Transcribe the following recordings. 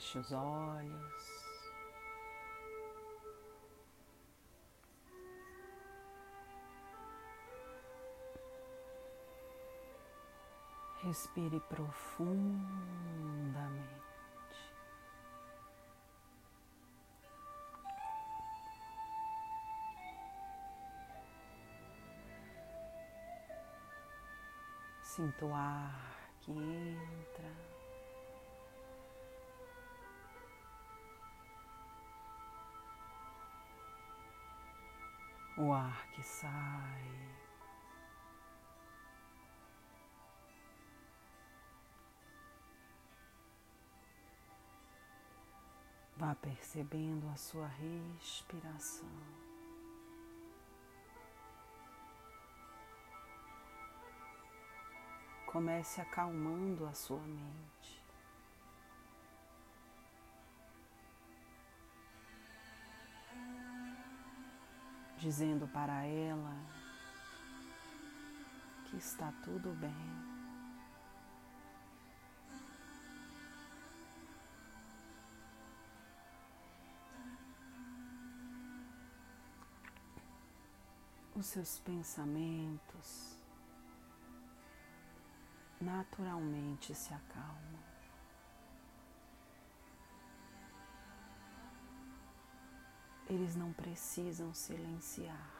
Feche os olhos. Respire profundamente. Sinta o ar que entra. O ar que sai. Vá percebendo a sua respiração. Comece acalmando a sua mente. Dizendo para ela que está tudo bem. os seus pensamentos naturalmente se acalmam. Eles não precisam silenciar.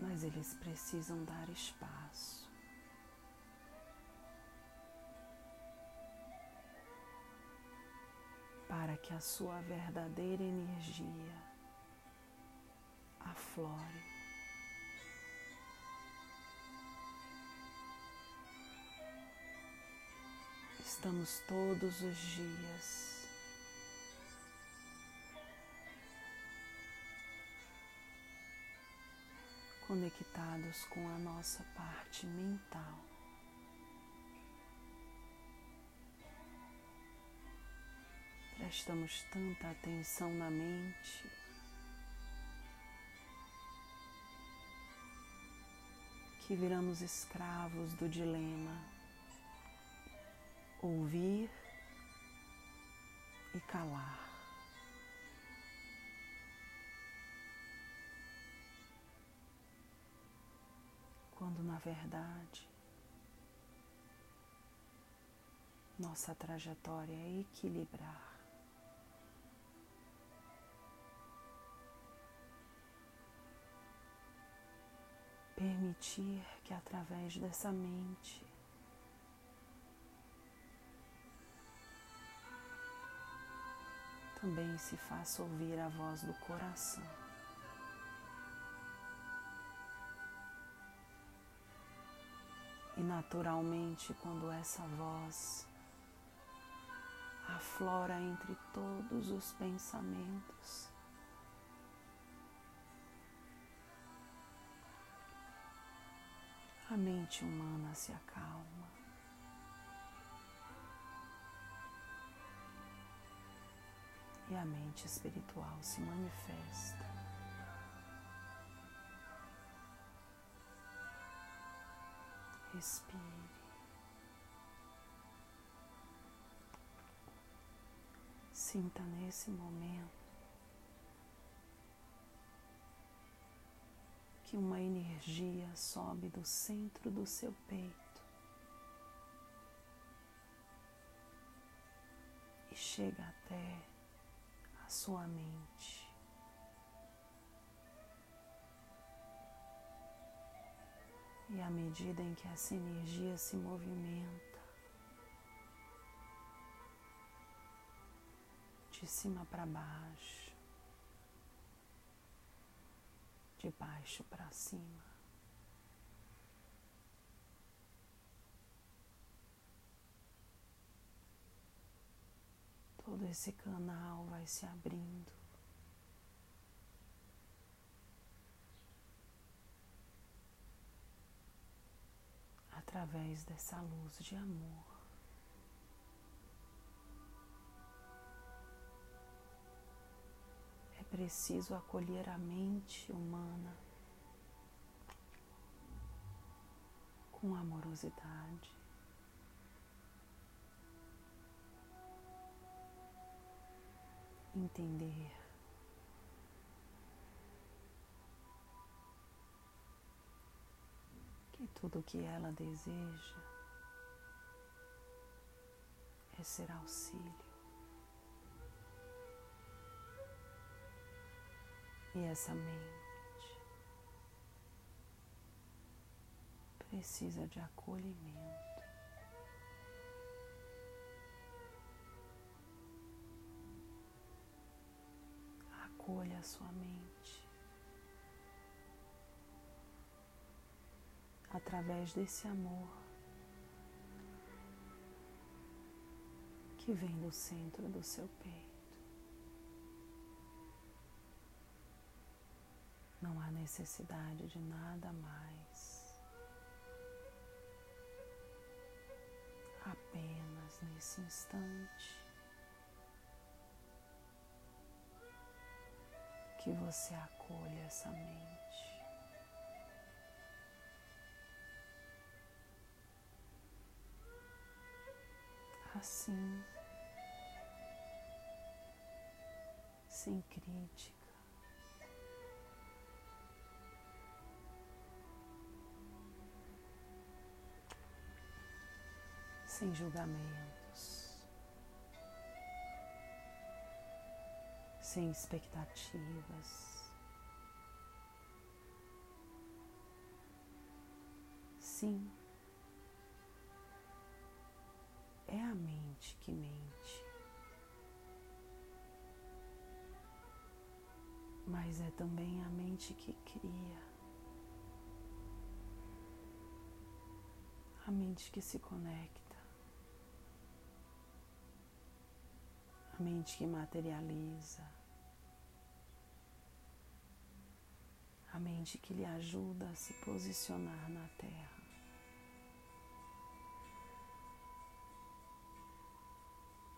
Mas eles precisam dar espaço. para que a sua verdadeira energia aflore. Estamos todos os dias. Conectados com a nossa parte mental. prestamos tanta atenção na mente, que viramos escravos do dilema ouvir e calar. Quando na verdade nossa trajetória é equilibrar permitir que através dessa mente também se faça ouvir a voz do coração. E naturalmente, quando essa voz aflora entre todos os pensamentos, a mente humana se acalma. E a mente espiritual se manifesta. Respire. Sinta nesse momento que uma energia sobe do centro do seu peito e chega até sua mente. E à medida em que essa energia se movimenta, de cima para baixo, de baixo para cima. Todo esse canal vai se abrindo. Através dessa luz de amor. preciso acolher a mente humana com amorosidade. Entender que tudo o que ela deseja é ser auxílio. E essa mente precisa de acolhimento. A sua mente através desse amor que vem do centro do seu peito. Não há necessidade de nada mais. Apenas nesse instante que você acolhe essa mente. Assim, sem crítica. sem julgamentos, sem expectativas. Sim, é a mente que mente, mas é também a mente que cria. A mente que se conecta. a mente que materializa, mente que lhe ajuda a se posicionar na Terra.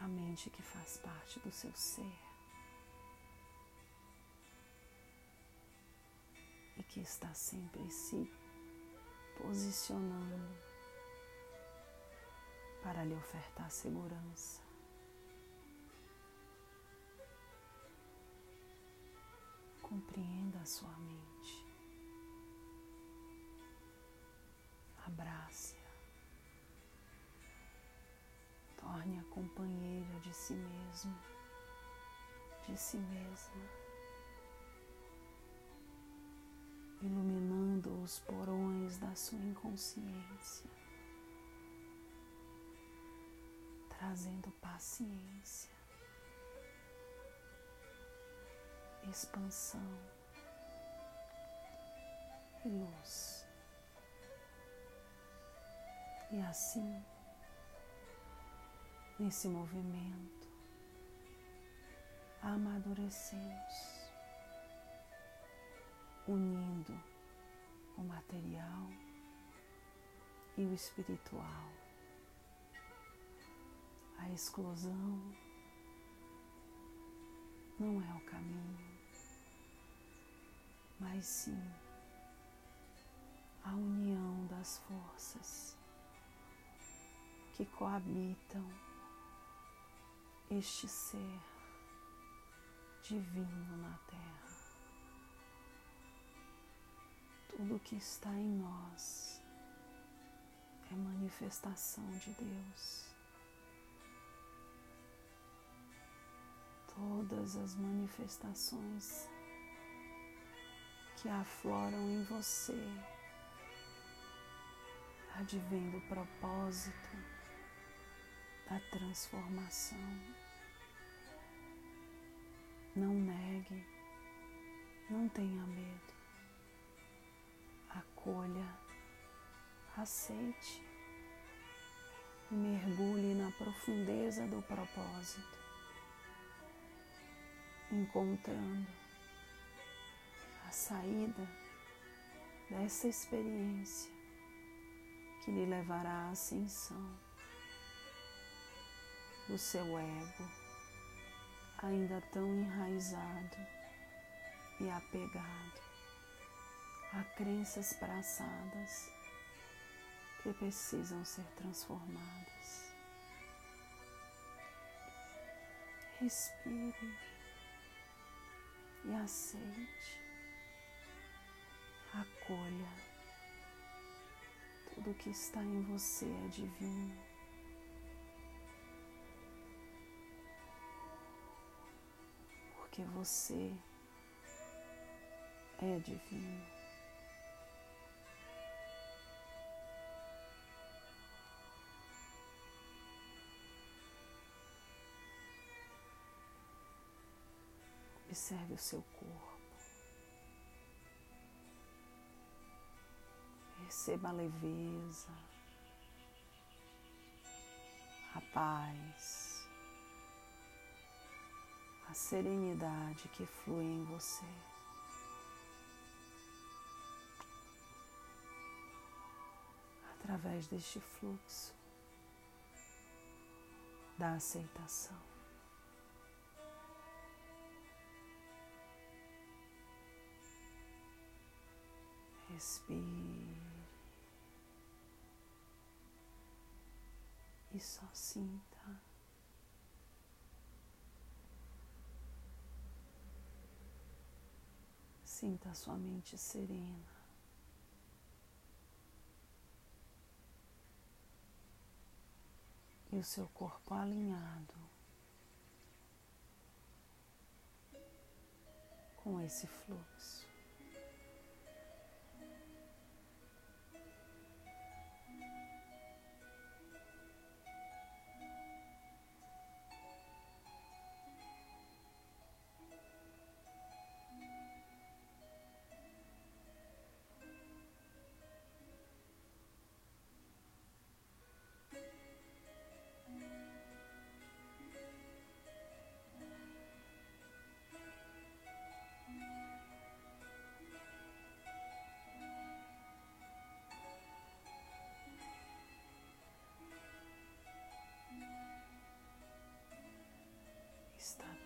A mente que faz parte do seu ser e que está sempre se posicionando para lhe ofertar segurança. Compreenda a sua mente. Abrace-a. Torne-a companheira de si mesmo, de si mesma. Iluminando os porões da sua inconsciência, trazendo paciência expansão e luz. E assim, nesse movimento, amadurecemos, unindo o material e o espiritual, a exclusão não é o caminho mas sim a união das forças que coabitam este ser divino na Terra. Tudo que está em nós é manifestação de Deus. Todas as manifestações que afloram em você, advém do propósito da transformação. Não negue, não tenha medo, acolha, aceite. Mergulhe na profundeza do propósito, encontrando saída dessa experiência que lhe levará à ascensão do seu ego, ainda tão enraizado e apegado a crenças passadas que precisam ser transformadas. Respire e aceite, acolha. Tudo que está em você é divino. Porque você é divino. Observe o seu corpo. Receba a leveza, a paz, a serenidade que flui em você. Através deste fluxo da aceitação. Respire e só sinta. Sinta a sua mente serena. E o seu corpo alinhado com esse fluxo.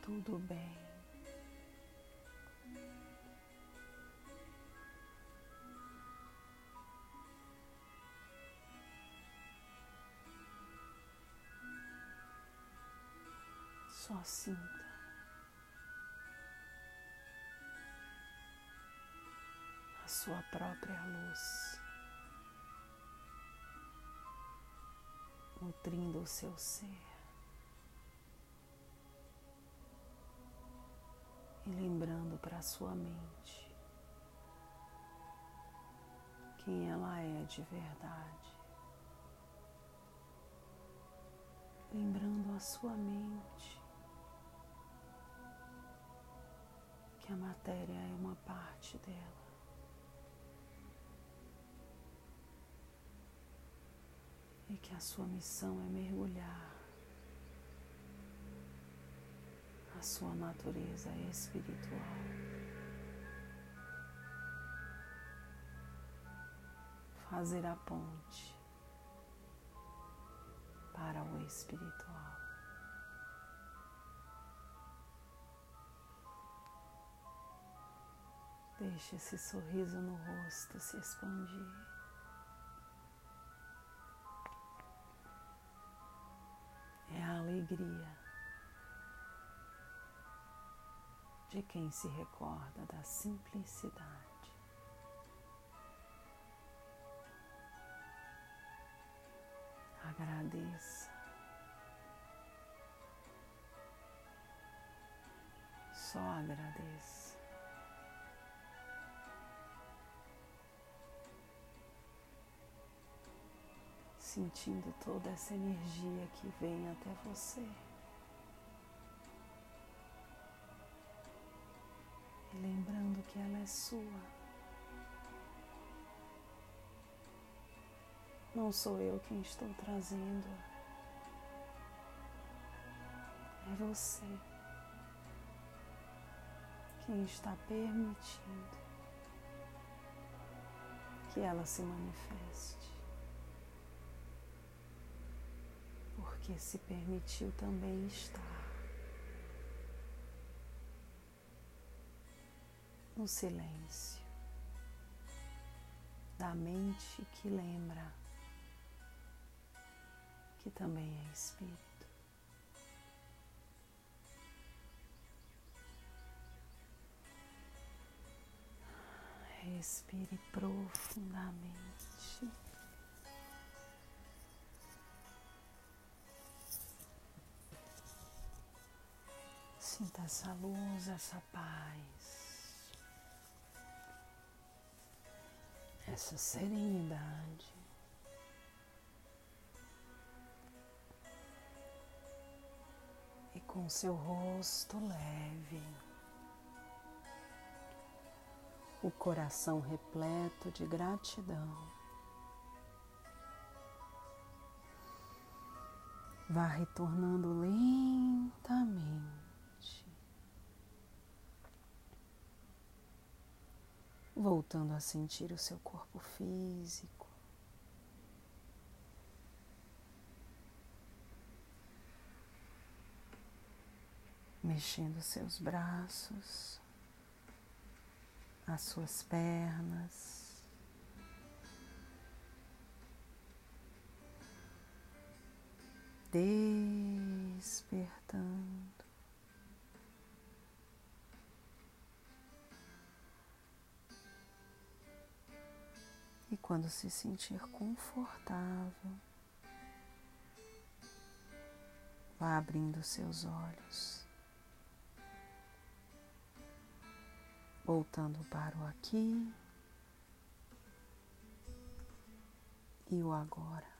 Tudo bem. Só sinta. A sua própria luz nutrindo o seu ser. E lembrando para sua mente quem ela é de verdade. Lembrando a sua mente que a matéria é uma parte dela. E que a sua missão é mergulhar a sua natureza espiritual. Fazer a ponte para o espiritual. Deixe esse sorriso no rosto se expandir. É a alegria de quem se recorda da simplicidade. Agradeça. Só agradeça. Sentindo toda essa energia que vem até você. Lembrando que ela é sua. Não sou eu quem estou trazendo, é você quem está permitindo que ela se manifeste. Porque se permitiu também estar. No silêncio da mente que lembra que também é espírito. Respire profundamente. Sinta essa luz, essa paz, essa serenidade. E com seu rosto leve, o coração repleto de gratidão. Vá retornando lentamente voltando a sentir o seu corpo físico. Mexendo seus braços, as suas pernas, despertando. Quando se sentir confortável, vá abrindo seus olhos, voltando para o aqui e o agora.